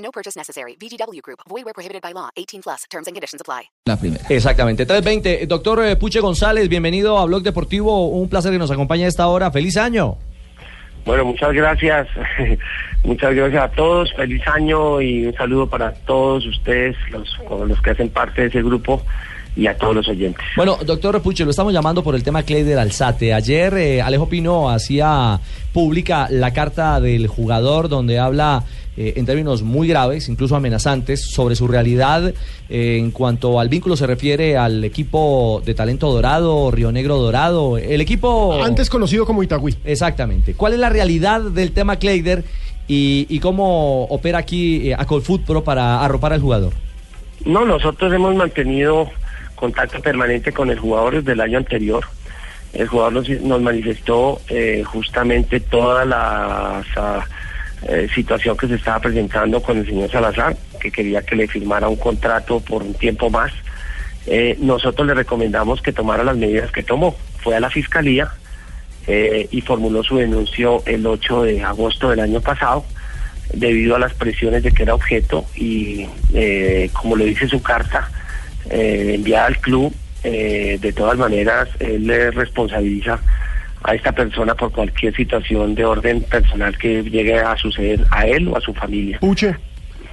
No purchase necessary. VGW Group. Void where prohibited by law. 18 plus. Terms and conditions apply. La primera. Exactamente. 320. Doctor eh, Puche González, bienvenido a Blog Deportivo. Un placer que nos acompañe a esta hora. Feliz año. Bueno, muchas gracias. muchas gracias a todos. Feliz año y un saludo para todos ustedes, los, los que hacen parte de ese grupo y a todos los oyentes. Bueno, doctor Puche, lo estamos llamando por el tema Cleider Alzate. Ayer eh, Alejo Pino hacía pública la carta del jugador donde habla eh, en términos muy graves, incluso amenazantes, sobre su realidad eh, en cuanto al vínculo se refiere al equipo de talento dorado, Río Negro Dorado, el equipo... Antes conocido como Itagüí. Exactamente. ¿Cuál es la realidad del tema Kleider y, y cómo opera aquí a Colfoot Pro para arropar al jugador? No, nosotros hemos mantenido contacto permanente con el jugador desde el año anterior. El jugador nos, nos manifestó eh, justamente toda la eh, situación que se estaba presentando con el señor Salazar, que quería que le firmara un contrato por un tiempo más. Eh, nosotros le recomendamos que tomara las medidas que tomó. Fue a la fiscalía y formuló su denuncio el 8 de agosto del año pasado debido a las presiones de que era objeto y como le dice su carta, eh, enviada al club, eh, de todas maneras, él le responsabiliza a esta persona por cualquier situación de orden personal que llegue a suceder a él o a su familia. Puche,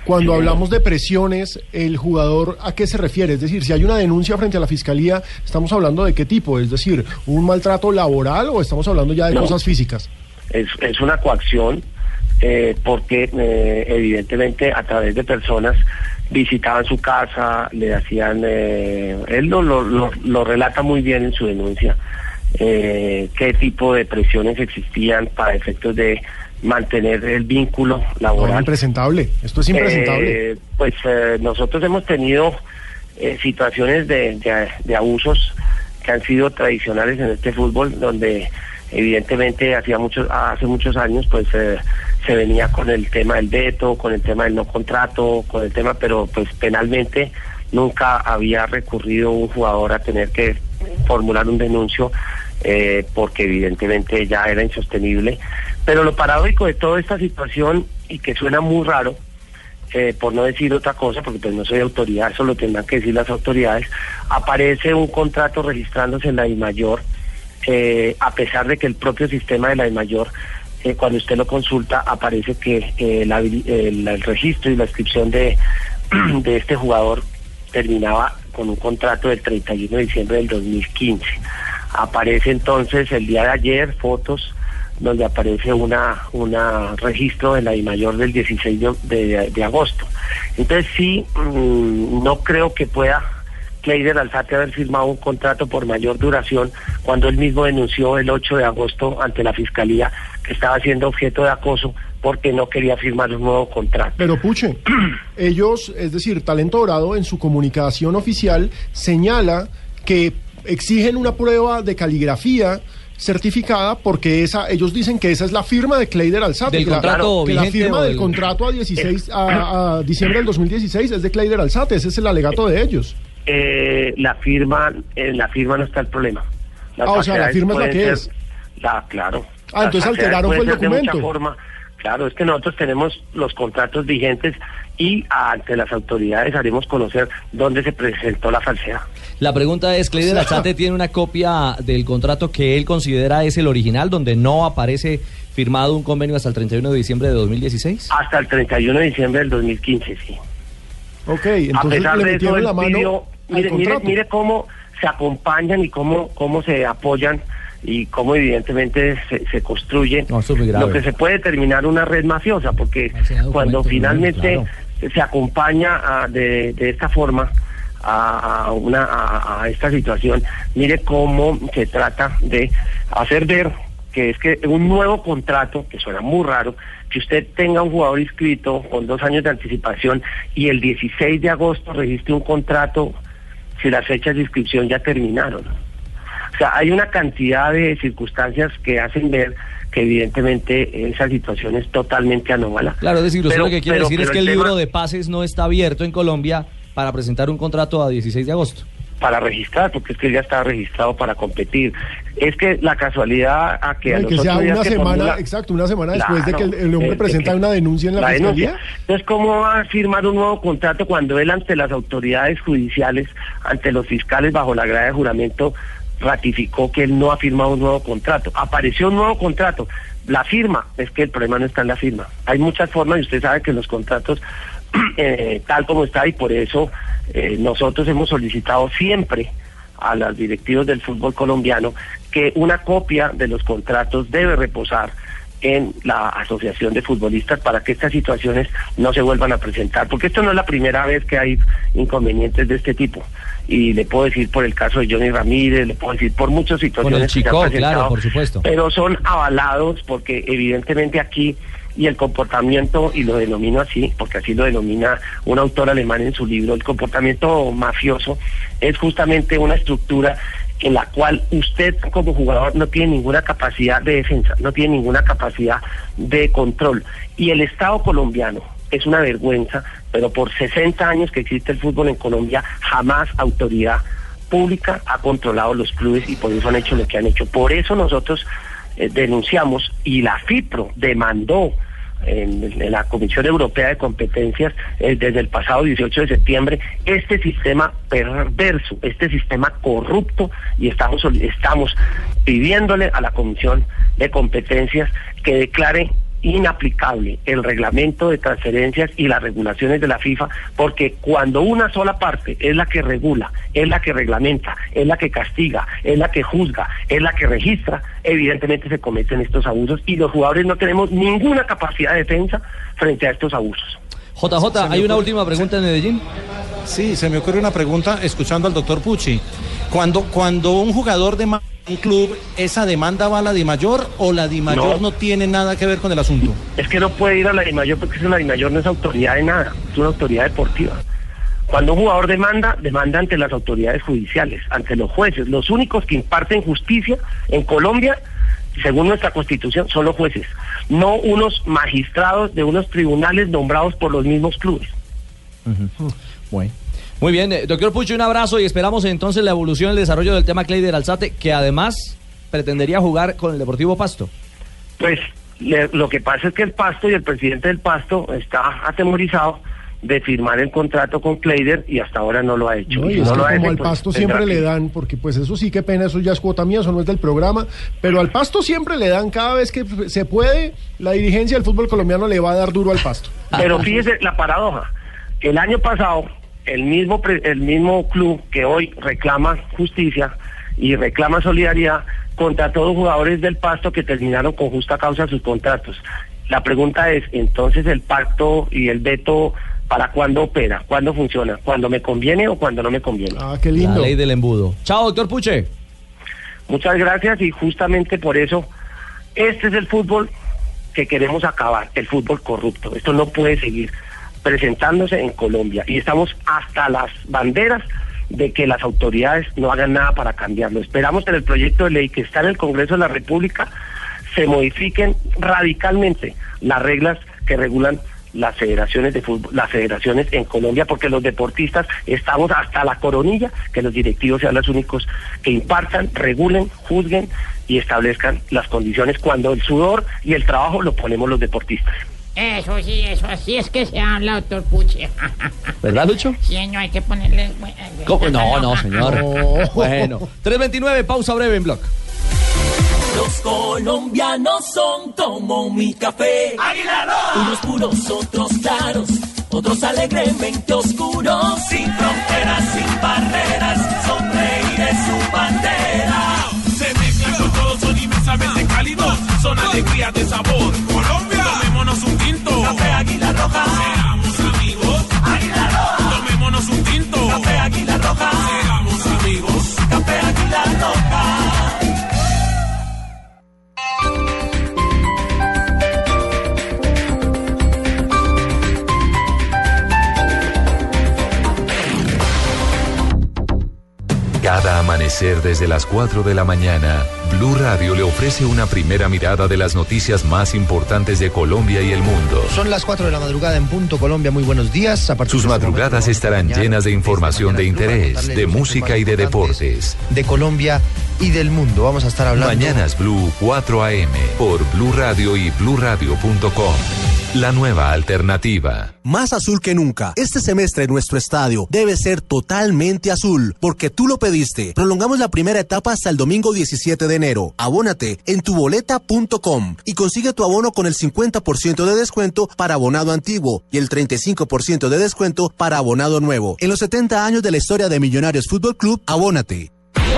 cuando hablamos de presiones, ¿el jugador a qué se refiere? Es decir, si hay una denuncia frente a la fiscalía, ¿estamos hablando de qué tipo? Es decir, ¿un maltrato laboral o estamos hablando ya de cosas físicas? Es, es una coacción eh, porque eh, evidentemente a través de personas visitaban su casa, le hacían, eh, él lo, lo, lo, relata muy bien en su denuncia, eh, qué tipo de presiones existían para efectos de mantener el vínculo laboral. No, impresentable, esto es impresentable. Eh, pues nosotros hemos tenido situaciones de, de, de abusos que han sido tradicionales en este fútbol, donde evidentemente hacía muchos hace muchos años pues eh, se venía con el tema del veto con el tema del no contrato con el tema pero pues penalmente nunca había recurrido un jugador a tener que formular un denuncio eh, porque evidentemente ya era insostenible pero lo paradójico de toda esta situación y que suena muy raro eh, por no decir otra cosa, porque pues no soy autoridad, eso lo tendrán que decir las autoridades, aparece un contrato registrándose en la mayor eh, a pesar de que el propio sistema de la de mayor, eh, cuando usted lo consulta, aparece que eh, el, registro y la inscripción de este jugador terminaba con un contrato del 31 de diciembre del 2015. Aparece entonces el día de ayer fotos donde aparece una una registro de la I mayor del 16 de, de, agosto. Entonces sí, mm, no creo que pueda Kleider Alzate haber firmado un contrato por mayor duración cuando él mismo denunció el 8 de agosto ante la Fiscalía que estaba siendo objeto de acoso porque no quería firmar un nuevo contrato. Pero Puche, ellos, es decir, Talento Dorado en su comunicación oficial señala que exigen una prueba de caligrafía certificada porque esa ellos dicen que esa es la firma de Kleider Alzate. Del contrato la, la firma del... contrato a 16 a, a, diciembre del 2016 es de Kleider Alzate, ese es el alegato de ellos. Eh, la firma, en la firma no está el problema. ah, o sea, la firma es la que es. La, claro. Ah, entonces alteraron el documento. Forma. Claro, es que nosotros tenemos los contratos vigentes y ante las autoridades haremos conocer dónde se presentó la falsedad. La pregunta es, ¿Cleider Alzate tiene una copia del contrato que él considera es el original, donde no aparece firmado un convenio hasta el 31 de diciembre de 2016? Hasta el 31 de diciembre del 2015, sí. Ok, entonces le metieron la mano mire, mire, mire cómo se acompañan y cómo, cómo se apoyan y cómo evidentemente se, se construye lo que se puede terminar una red mafiosa, porque cuando finalmente se acompaña de, de esta forma a, una a, esta situación, mire cómo se trata de hacer ver que es que un nuevo contrato, que suena muy raro, que usted tenga un jugador inscrito con dos años de anticipación y el 16 de agosto registre un contrato si las fechas de inscripción ya terminaron. O sea, hay una cantidad de circunstancias que hacen ver que evidentemente esa situación es totalmente anómala. Claro, es decir, usted Pero- lo que quiere pero- decir es que el tema- libro de pases no está abierto en Colombia para presentar un contrato a 16 de agosto. para registrar, porque es que él ya estaba registrado para competir. Es que la casualidad a que a No, y los que sea una que semana, formula- exacto, una semana después de que el, hombre de- de presenta que- una denuncia en la, fiscalía. denuncia. Entonces, ¿cómo va a firmar un nuevo contrato cuando él ante las autoridades judiciales, ante los fiscales bajo la grada de juramento, ratificó que él no ha firmado un nuevo contrato? Apareció un nuevo contrato. La firma, es que el problema no está en la firma. Hay muchas formas y usted sabe que los contratos, eh, tal como está, y por eso eh, nosotros hemos solicitado siempre a los directivos del fútbol colombiano que una copia de los contratos debe reposar en la asociación de futbolistas para que estas situaciones no se vuelvan a presentar, porque esto no es la primera vez que hay inconvenientes de este tipo. Y le puedo decir por el caso de Johnny Ramírez, le puedo decir por muchas situaciones que se han claro, por supuesto. pero son avalados porque evidentemente aquí y el comportamiento, y lo denomino así, porque así lo denomina un autor alemán en su libro, el comportamiento mafioso es justamente una estructura en la cual usted como jugador no tiene ninguna capacidad de defensa, no tiene ninguna capacidad de control. Y el Estado colombiano es una vergüenza, pero por 60 años que existe el fútbol en Colombia, jamás autoridad pública ha controlado los clubes y por eso han hecho lo que han hecho. Por eso nosotros eh, denunciamos y la FIPRO demandó en, la Comisión Europea de Competencias eh, desde el pasado 18 de septiembre este sistema perverso, este sistema corrupto y estamos estamos pidiéndole a la Comisión de Competencias que declare inaplicable el reglamento de transferencias y las regulaciones de la FIFA, porque cuando una sola parte es la que regula, es la que reglamenta, es la que castiga, es la que juzga, es la que registra, evidentemente se cometen estos abusos y los jugadores no tenemos ninguna capacidad de defensa frente a estos abusos. JJ, hay una última pregunta en Medellín. Sí, se me ocurre una pregunta escuchando al doctor Pucci. Cuando, cuando un jugador demanda un club, ¿esa demanda va a la de mayor o la de mayor No. no. tiene nada que ver con el asunto? Es que no puede ir a la DIMAYOR porque la DIMAYOR no es autoridad de nada, es una autoridad deportiva. Cuando un jugador demanda, demanda ante las autoridades judiciales, ante los jueces. Los únicos que imparten justicia en Colombia, según nuestra constitución, son los jueces, no unos magistrados de unos tribunales nombrados por los mismos clubes. Bueno. Muy bien, eh, doctor Pucho, un abrazo y esperamos entonces la evolución y el desarrollo del tema Cleider Alzate, que además pretendería jugar con el Deportivo Pasto. Pues le- lo que pasa es que el Pasto y el presidente del Pasto está atemorizado de firmar el contrato con Kleider y hasta ahora no lo ha hecho. No, y si es no que lo ha como hecho, al pasto siempre le dan, porque pues eso sí que pena, eso ya es cuota mía, eso no es del programa, pero al pasto siempre le dan cada vez que se puede, la dirigencia del fútbol colombiano le va a dar duro al pasto. Pero fíjese la paradoja. El año pasado, el mismo, pre- el mismo club que hoy reclama justicia y reclama solidaridad, contrató dos jugadores del Pasto que terminaron con justa causa sus contratos. La pregunta es, entonces el pacto y el veto, ¿para cuándo opera? ¿Cuándo funciona? ¿Cuándo me conviene o cuando no me conviene? Ah, qué La lindo. ley del embudo. Chao, doctor Puche. Muchas gracias y justamente por eso este es el fútbol que queremos acabar, el fútbol corrupto. Esto no puede seguir presentándose en Colombia y estamos hasta las banderas de que las autoridades no hagan nada para cambiarlo. Esperamos que en el proyecto de ley que está en el Congreso de la República se modifiquen radicalmente las reglas que regulan las federaciones de fútbol, las federaciones en Colombia, porque los deportistas estamos hasta la coronilla, que los directivos sean los únicos que impartan, regulen, juzguen y establezcan las condiciones cuando el sudor y el trabajo lo ponemos los deportistas. Eso sí, eso así es que se habla, doctor Puche. ¿Verdad, Lucho? Sí, no hay que ponerle... ¿Cómo? No, no, señor. No. Bueno, 329, pausa breve en blog. Los colombianos son como mi café. Unos puros, otros claros, otros alegremente oscuros. Sin fronteras, sin barreras, sonreír es su bandera. Se mezclan con todos, son inmensamente cálidos. Son alegrías de sabor. Roja, Seamos amigos. Águila Roja, Tomémonos un tinto. Café Águila Roja, Seamos amanecer desde las 4 de la mañana, Blue Radio le ofrece una primera mirada de las noticias más importantes de Colombia y el mundo. Son las 4 de la madrugada en punto Colombia. Muy buenos días. A partir Sus de este madrugadas estarán mañana, llenas de información de interés, de música y de deportes. De Colombia y del mundo. Vamos a estar hablando. Mañanas Blue 4 AM por Blue Radio y bluradio.com. La nueva alternativa. Más azul que nunca. Este semestre nuestro estadio debe ser totalmente azul, porque tú lo pediste. Prolongamos la primera etapa hasta el domingo 17 de enero. Abónate en tuboleta.com y consigue tu abono con el 50% de descuento para abonado antiguo y el 35% de descuento para abonado nuevo. En los 70 años de la historia de Millonarios Fútbol Club, abónate.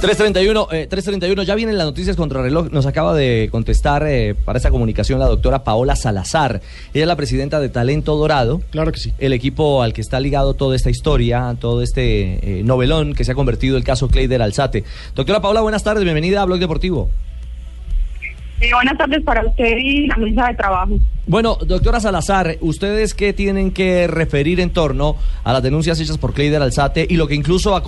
331, eh, 331, ya vienen las noticias contra reloj. Nos acaba de contestar eh, para esta comunicación la doctora Paola Salazar. Ella es la presidenta de Talento Dorado. Claro que sí. El equipo al que está ligado toda esta historia, todo este eh, novelón que se ha convertido el caso Clayder Alzate. Doctora Paola, buenas tardes, bienvenida a Blog Deportivo. Buenas tardes para usted y la mesa de trabajo. Bueno, doctora Salazar, ¿ustedes qué tienen que referir en torno a las denuncias hechas por Clayder Alzate y lo que incluso a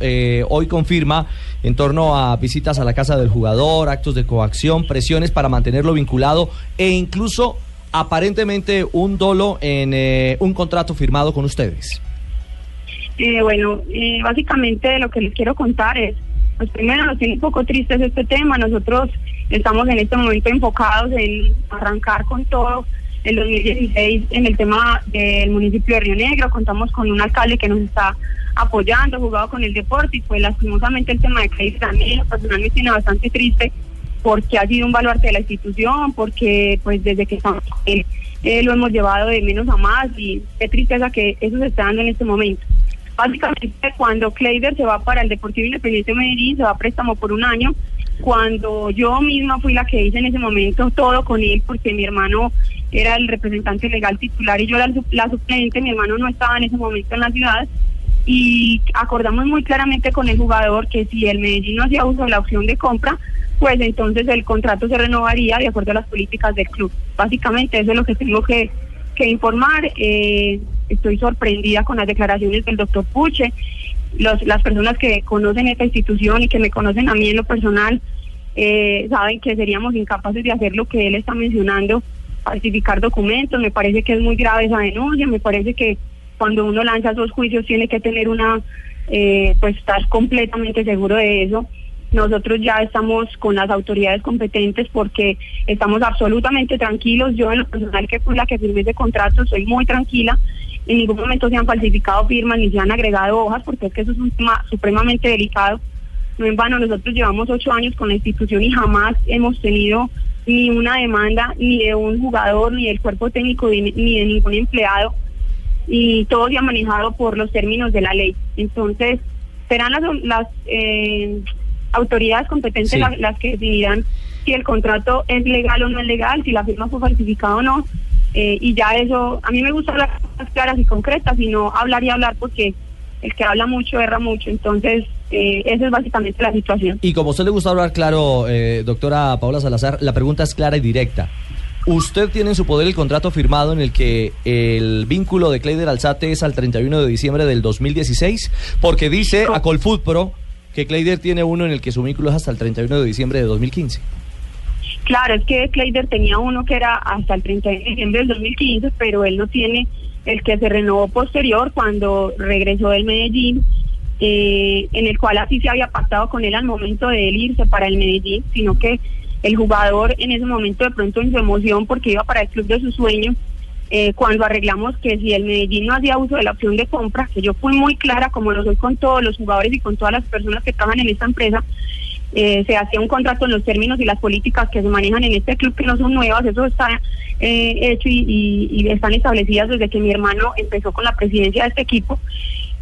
eh, hoy confirma en torno a visitas a la casa del jugador, actos de coacción, presiones para mantenerlo vinculado e incluso aparentemente un dolo en eh, un contrato firmado con ustedes? Eh, bueno, básicamente lo que les quiero contar es, pues primero nos tiene un poco tristes este tema, nosotros estamos en este momento enfocados en arrancar con todo el 2016 en el tema del municipio de Río Negro, contamos con un alcalde que nos está apoyando, jugado con el deporte y pues lastimosamente el tema de Craig también personalmente tiene bastante triste porque ha sido un baluarte de la institución, porque pues desde que estamos él eh, lo hemos llevado de menos a más y qué tristeza que eso se está dando en este momento. Básicamente cuando Kleider se va para el Deportivo Independiente de Medellín, se va a préstamo por un año, cuando yo misma fui la que hice en ese momento todo con él, porque mi hermano era el representante legal titular y yo la, la suplente, mi hermano no estaba en ese momento en la ciudad, y acordamos muy claramente con el jugador que si el Medellín no hacía uso de la opción de compra, pues entonces el contrato se renovaría de acuerdo a las políticas del club. Básicamente eso es lo que tengo que, que informar. Eh, estoy sorprendida con las declaraciones del doctor Puche. Los, las personas que conocen esta institución y que me conocen a mí en lo personal eh, saben que seríamos incapaces de hacer lo que él está mencionando, falsificar documentos. Me parece que es muy grave esa denuncia, me parece que cuando uno lanza esos juicios tiene que tener una, eh, pues estar completamente seguro de eso. Nosotros ya estamos con las autoridades competentes porque estamos absolutamente tranquilos. Yo en lo personal que fui la que firmé ese contrato soy muy tranquila. En ningún momento se han falsificado firmas ni se han agregado hojas porque es que eso es un tema supremamente delicado. No en vano, nosotros llevamos ocho años con la institución y jamás hemos tenido ni una demanda ni de un jugador, ni del cuerpo técnico, ni de ningún empleado y todo se ha manejado por los términos de la ley. Entonces, serán las, las eh, autoridades competentes Sí. las, las que decidirán si el contrato es legal o no es legal, si la firma fue falsificada o no. eh, y ya eso, a mí me gusta hablar cosas claras y concretas y no hablar y hablar porque el que habla mucho erra mucho. Entonces, eh, esa es básicamente la situación. Y como a usted le gusta hablar claro, eh, doctora Paola Salazar, la pregunta es clara y directa. Usted tiene en su poder el contrato firmado en el que el vínculo de Clayder Alzate es al 31 de diciembre del 2016, porque dice a Colfoot Pro que Clayder tiene uno en el que su vínculo es hasta el 31 de diciembre de 2015. Claro, es que Kleider tenía uno que era hasta el 30 de diciembre del 2015, pero él no tiene el que se renovó posterior cuando regresó del Medellín, eh, en el cual así se había pactado con él al momento de él irse para el Medellín, sino que el jugador en ese momento de pronto en su emoción porque iba para el club de sus sueños, eh, cuando arreglamos que si el Medellín no hacía uso de la opción de compra, que yo fui muy clara como lo soy con todos los jugadores y con todas las personas que trabajan en esta empresa, eh, se hacía un contrato en los términos y las políticas que se manejan en este club, que no son nuevas, eso está eh, hecho y, y- y están establecidas desde que mi hermano empezó con la presidencia de este equipo.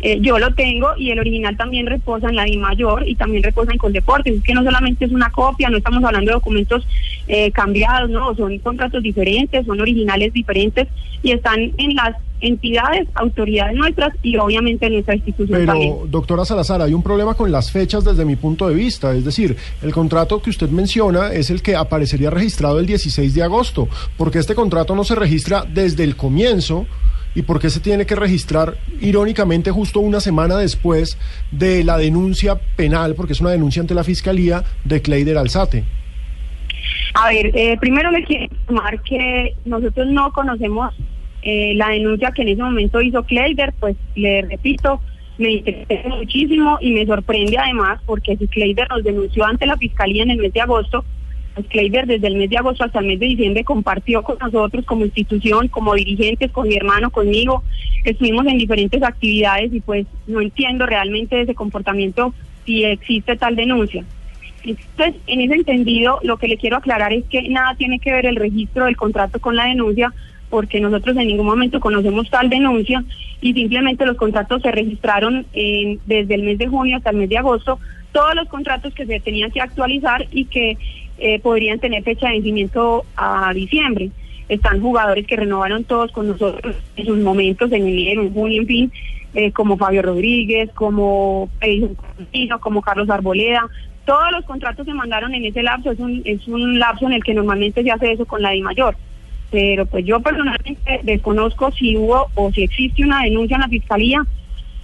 Eh, yo lo tengo y el original también reposa en la DI Mayor y también reposa en Coldeportes. Es que no solamente es una copia, no estamos hablando de documentos eh, cambiados, no, son contratos diferentes, son originales diferentes y están en las entidades, autoridades nuestras y obviamente en nuestra institución también. Pero, doctora Salazar, hay un problema con las fechas desde mi punto de vista. Es decir, el contrato que usted menciona es el que aparecería registrado el 16 de agosto, porque este contrato no se registra desde el comienzo. ¿Y por qué se tiene que registrar irónicamente justo una semana después de la denuncia penal, porque es una denuncia ante la Fiscalía de Cleider Alzate? A ver, eh, primero le quiero informar que nosotros no conocemos eh, la denuncia que en ese momento hizo Kleider, pues le repito, me interesa muchísimo y me sorprende además porque si Kleider nos denunció ante la Fiscalía en el mes de agosto, pues desde el mes de agosto hasta el mes de diciembre compartió con nosotros como institución, como dirigentes, con mi hermano, conmigo, estuvimos en diferentes actividades y pues no entiendo realmente ese comportamiento si existe tal denuncia. Entonces, en ese entendido, lo que le quiero aclarar es que nada tiene que ver el registro del contrato con la denuncia, porque nosotros en ningún momento conocemos tal denuncia y simplemente los contratos se registraron en- desde el mes de junio hasta el mes de agosto, todos los contratos que se tenían que actualizar y que eh, podrían tener fecha de vencimiento a diciembre. Están jugadores que renovaron todos con nosotros en sus momentos, en enero, en junio, en fin, eh, como Fabio Rodríguez, como Cortino, como Carlos Arboleda. Todos los contratos se mandaron en ese lapso, es un, es un lapso en el que normalmente se hace eso con la DI mayor. Pero pues yo personalmente desconozco si hubo o si existe una denuncia en la fiscalía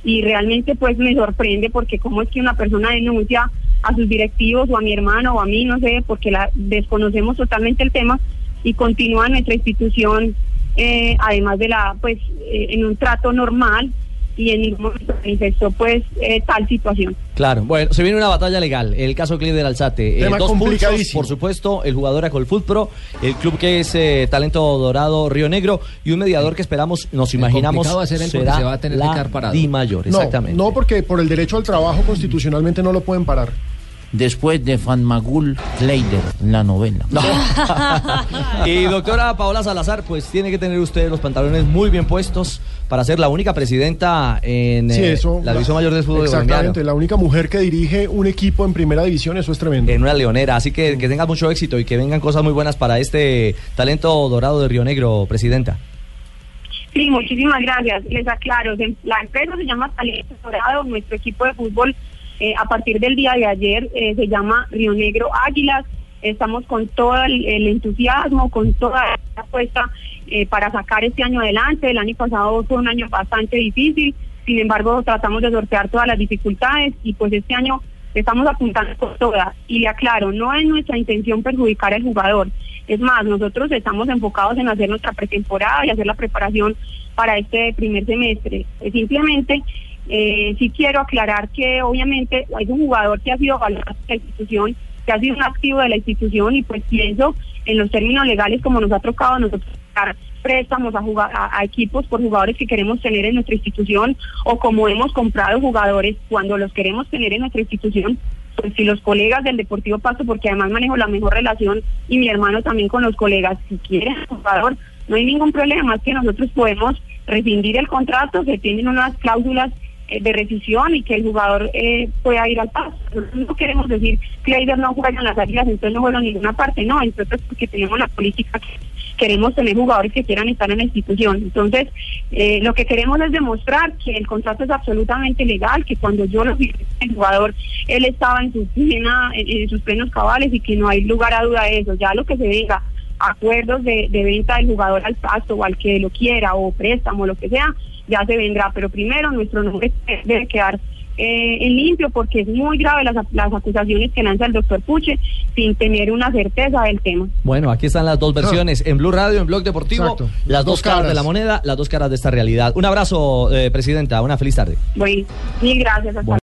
y realmente pues me sorprende porque cómo es que una persona denuncia a sus directivos o a mi hermano o a mí, no sé, porque la desconocemos totalmente el tema y continúa nuestra institución eh, además de la pues eh, en un trato normal y en ningún momento manifestó pues eh, tal situación. Claro, bueno, se viene una batalla legal. El caso Cleider Alzate. Eh, dos pulsos, por supuesto, el jugador Acolfut Pro, el club que es eh, Talento Dorado Río Negro y un mediador que esperamos, nos imaginamos, va a ser porque será se va a tener que la parado. Di Mayor, No, exactamente. no, porque por el derecho al trabajo constitucionalmente no lo pueden parar. Después de Fanmagul Kleider, la novela. y doctora Paola Salazar, pues tiene que tener usted los pantalones muy bien puestos para ser la única presidenta en Sí, eh, la división mayor del fútbol Exactamente, colombiano. la única mujer que dirige un equipo en primera división, eso es tremendo. En una leonera, así que que tenga mucho éxito y que vengan cosas muy buenas para este talento dorado de Río Negro, presidenta. Sí, muchísimas gracias. Les aclaro, la empresa se llama Talento Dorado, nuestro equipo de fútbol eh, a partir del día de ayer eh, se llama Río Negro Águilas. Estamos con todo el, entusiasmo, con toda la apuesta eh, para sacar este año adelante. El año pasado fue un año bastante difícil, sin embargo tratamos de sortear todas las dificultades y pues este año estamos apuntando con todas. Y le aclaro, no es nuestra intención perjudicar al jugador. Es más, nosotros estamos enfocados en hacer nuestra pretemporada y hacer la preparación para este primer semestre. Simplemente, eh, sí quiero aclarar que obviamente hay un jugador que ha sido valorado por la institución, que ha sido un activo de la institución y pues pienso en los términos legales como nos ha tocado a nosotros dar préstamos a, a, a equipos por jugadores que queremos tener en nuestra institución o como hemos comprado jugadores cuando los queremos tener en nuestra institución pues si los colegas del Deportivo Pasto, porque además manejo la mejor relación y mi hermano también con los colegas, si quieren jugador, no hay ningún problema, es que nosotros podemos rescindir el contrato, que tienen unas cláusulas de rescisión y que el jugador eh, pueda ir al paso. No queremos decir que Aider no juega en las águilas, entonces no juega en ninguna parte, no, entonces porque tenemos la política que queremos tener jugadores que quieran estar en la institución. Entonces, eh, lo que queremos es demostrar que el contrato es absolutamente legal, que cuando yo lo vi el jugador, él estaba en, su plena, en, en sus plenos cabales y que no hay lugar a duda de eso. Ya lo que se diga, acuerdos de, de venta del jugador al pasto o al que lo quiera o préstamo, lo que sea, ya se vendrá. Pero primero nuestro nombre debe quedar eh, en limpio porque es muy grave las, las acusaciones que lanza el doctor Puche sin tener una certeza del tema. Bueno, aquí están las dos versiones, en Blue Radio, en Blog Deportivo, Exacto. las dos, Dos caras. caras. de la moneda, las dos caras de esta realidad. Un abrazo, eh, presidenta, una feliz tarde. Bueno, mil gracias. Hasta Bueno.